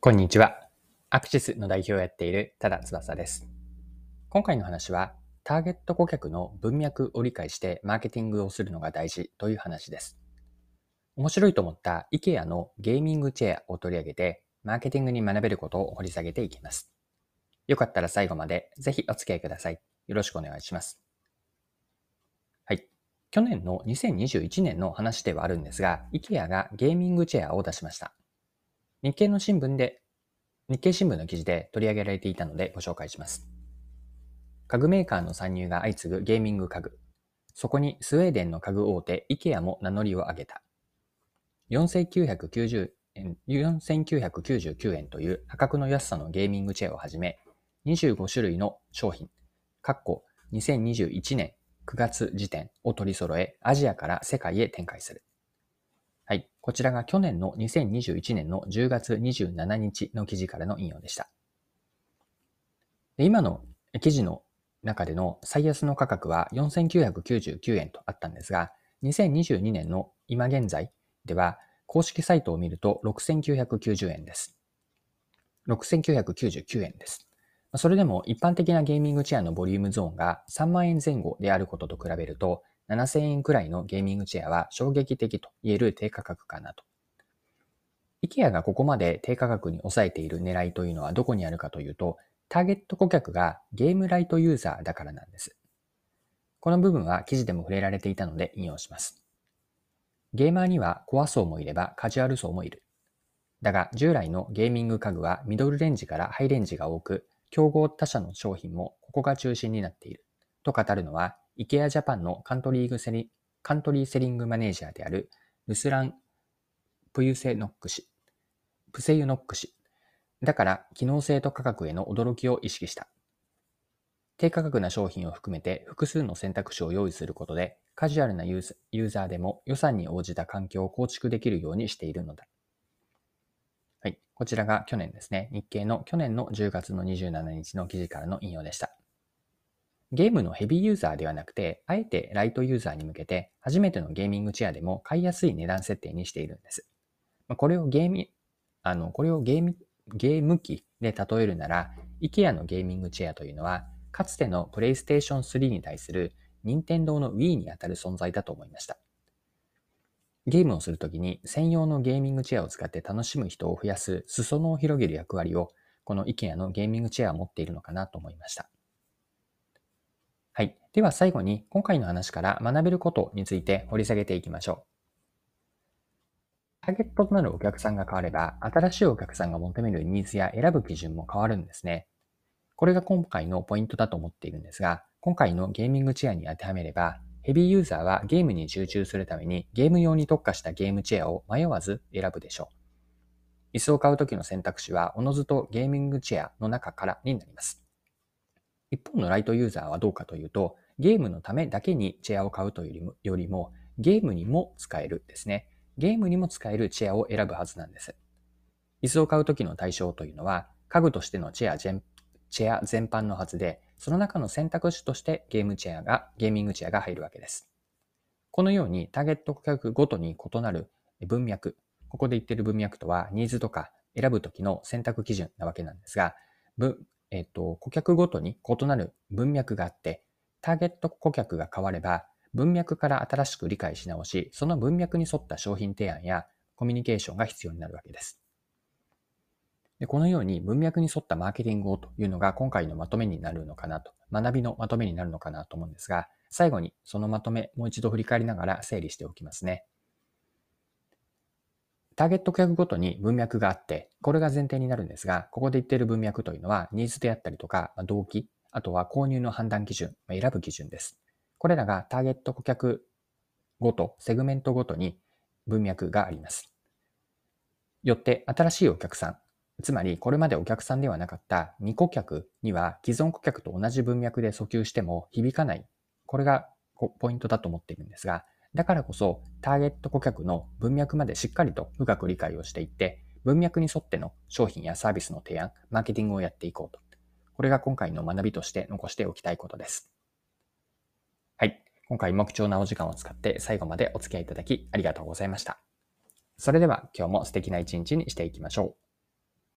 こんにちは。アクシスの代表をやっている多田翼です。今回の話は、ターゲット顧客の文脈を理解してマーケティングをするのが大事という話です。面白いと思った IKEA のゲーミングチェアを取り上げて、マーケティングに学べることを掘り下げていきます。よかったら最後までぜひお付き合いください。よろしくお願いします。はい。去年の2021年の話ではあるんですが、IKEA がゲーミングチェアを出しました。日経の新聞で、日経新聞の記事で取り上げられていたのでご紹介します。家具メーカーの参入が相次ぐゲーミング家具。そこにスウェーデンの家具大手 IKEA も名乗りを上げた。4990円、4999円という破格の安さのゲーミングチェアをはじめ、25種類の商品、括弧2021年9月時点を取り揃え、アジアから世界へ展開する。はい。こちらが去年の2021年の10月27日の記事からの引用でした。で今の記事の中での最安の価格は4999円とあったんですが、2022年の今現在では公式サイトを見ると6990円です。6999円です。それでも一般的なゲーミングチェアのボリュームゾーンが3万円前後であることと比べると7000円くらいのゲーミングチェアは衝撃的と言える低価格かなと。IKEA がここまで低価格に抑えている狙いというのはどこにあるかというと、ターゲット顧客がゲームライトユーザーだからなんです。この部分は記事でも触れられていたので引用します。ゲーマーにはコア層もいればカジュアル層もいる。だが従来のゲーミング家具はミドルレンジからハイレンジが多く、競合他社の商品もここが中心になっている。と語るのは IKEA ジャパンのカントリーグセリカントリーセリングマネージャーであるルスラン・プユセノック氏、プセユノック氏。だから、機能性と価格への驚きを意識した。低価格な商品を含めて複数の選択肢を用意することで、カジュアルなユーザーでも予算に応じた環境を構築できるようにしているのだ。はい。こちらが去年ですね。日経の去年の10月の27日の記事からの引用でした。ゲームのヘビーユーザーではなくて、あえてライトユーザーに向けて、初めてのゲーミングチェアでも買いやすい値段設定にしているんです。これをゲーミ、あの、これをゲーム、ゲーム機で例えるなら、IKEA のゲーミングチェアというのは、かつての PlayStation 3に対する任天堂の Wii にあたる存在だと思いました。ゲームをするときに専用のゲーミングチェアを使って楽しむ人を増やす裾野を広げる役割をこの IKEA のゲーミングチェアは持っているのかなと思いました。はい。では最後に今回の話から学べることについて掘り下げていきましょう。ターゲットとなるお客さんが変われば、新しいお客さんが求めるニーズや選ぶ基準も変わるんですね。これが今回のポイントだと思っているんですが、今回のゲーミングチェアに当てはめれば、ヘビーユーザーはゲームに集中するためにゲーム用に特化したゲームチェアを迷わず選ぶでしょう。椅子を買うときの選択肢は、おのずとゲーミングチェアの中からになります。一方のライトユーザーはどうかというと、ゲームのためだけにチェアを買うというよりも、ゲームにも使えるですね。ゲームにも使えるチェアを選ぶはずなんです。椅子を買うときの対象というのは、家具としてのチェア全チェア全般のはずで、その中の選択肢としてゲームチェアが、ゲーミングチェアが入るわけです。このようにターゲット顧客ごとに異なる文脈、ここで言っている文脈とはニーズとか選ぶときの選択基準なわけなんですが、えっと、顧客ごとに異なる文脈があって、ターゲット顧客が変われば、文脈から新しく理解し直し、その文脈に沿った商品提案やコミュニケーションが必要になるわけです。でこのように文脈に沿ったマーケティングをというのが今回のまとめになるのかなと、学びのまとめになるのかなと思うんですが、最後にそのまとめ、もう一度振り返りながら整理しておきますね。ターゲット顧客ごとに文脈があって、これが前提になるんですが、ここで言っている文脈というのは、ニーズであったりとか、動機、あとは購入の判断基準、選ぶ基準です。これらがターゲット顧客ごと、セグメントごとに文脈があります。よって、新しいお客さん、つまりこれまでお客さんではなかった2顧客には既存顧客と同じ文脈で訴求しても響かない。これがポイントだと思っているんですが、だからこそ、ターゲット顧客の文脈までしっかりと深く理解をしていって、文脈に沿っての商品やサービスの提案、マーケティングをやっていこうと。これが今回の学びとして残しておきたいことです。はい。今回も貴重なお時間を使って最後までお付き合いいただきありがとうございました。それでは今日も素敵な一日にしていきましょう。